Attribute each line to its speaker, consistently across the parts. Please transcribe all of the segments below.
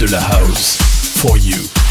Speaker 1: la house. For you.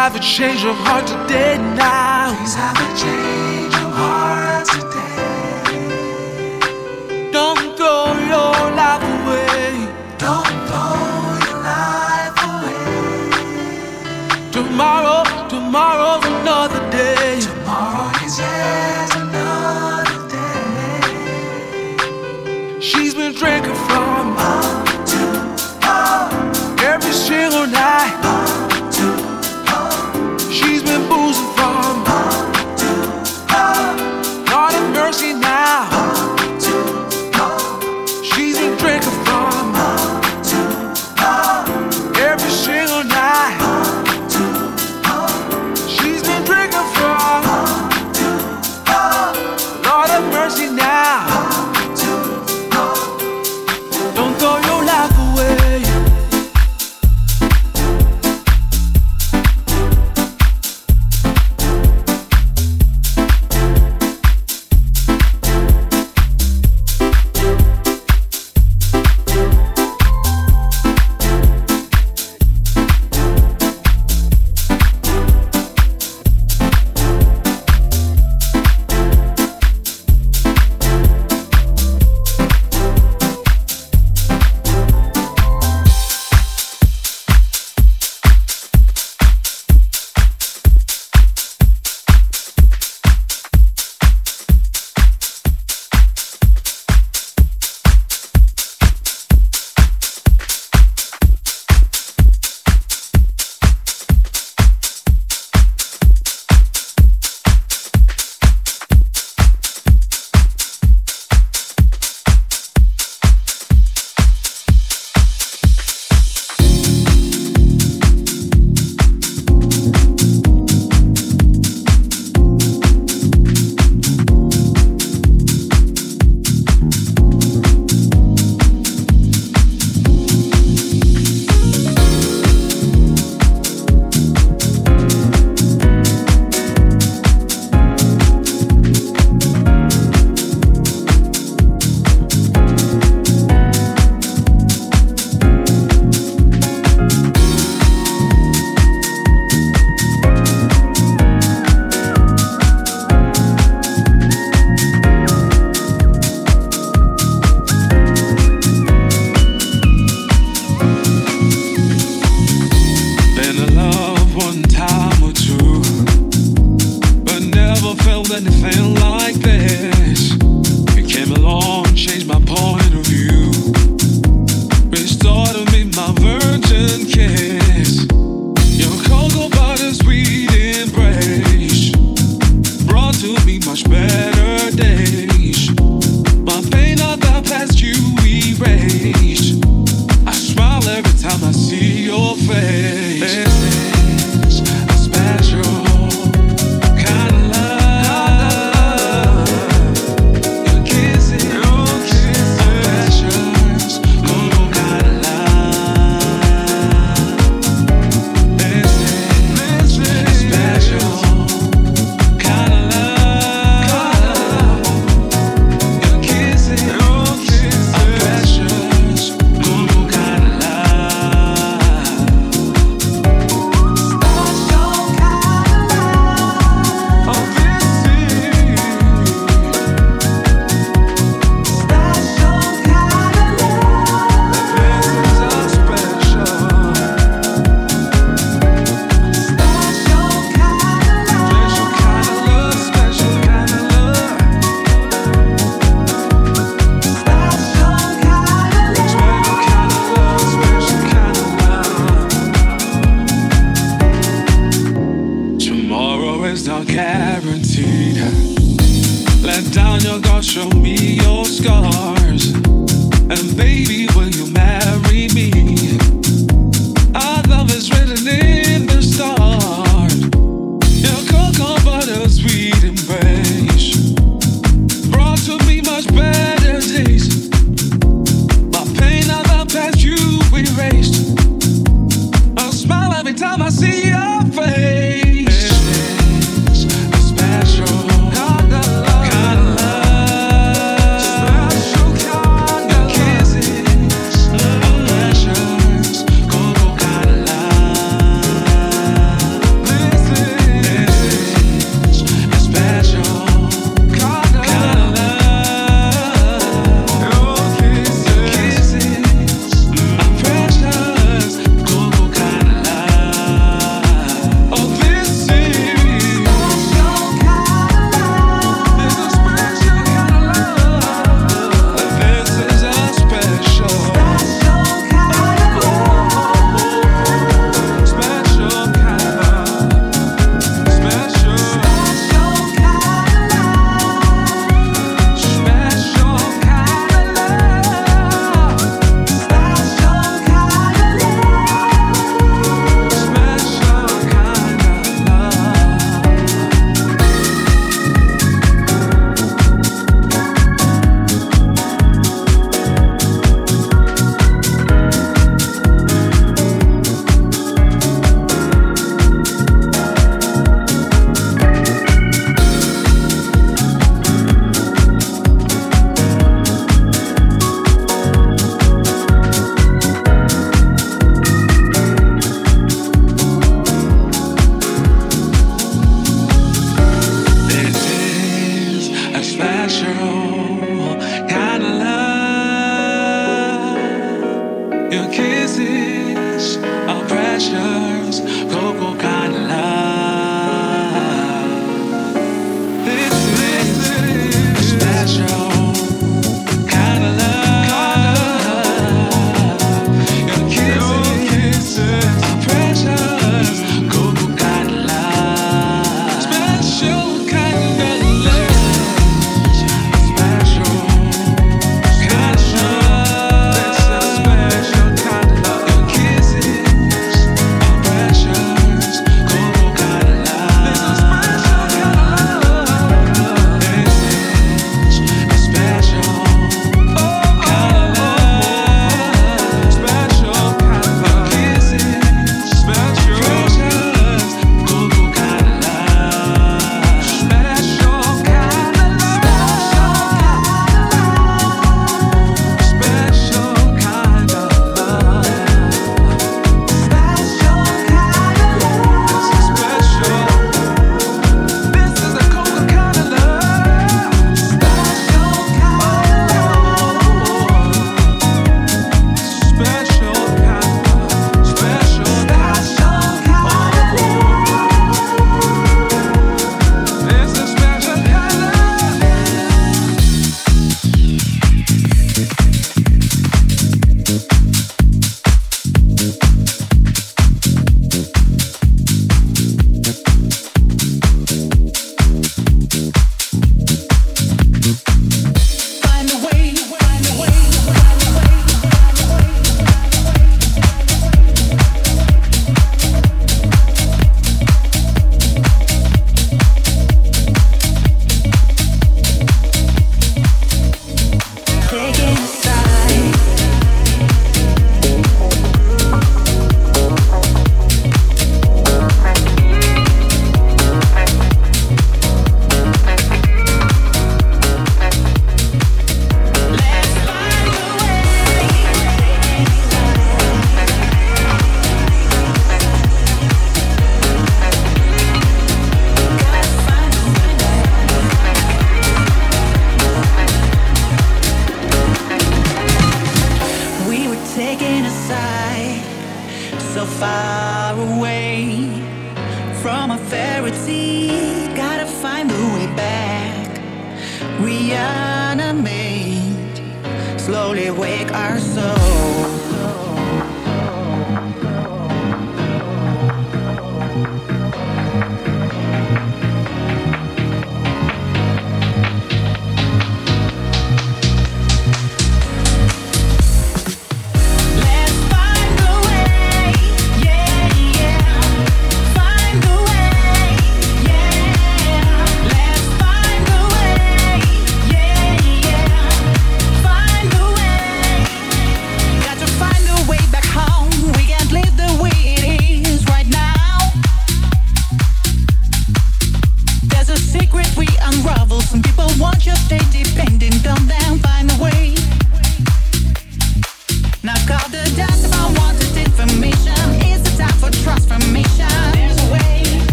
Speaker 2: have a change of heart today now.
Speaker 3: Please have a change.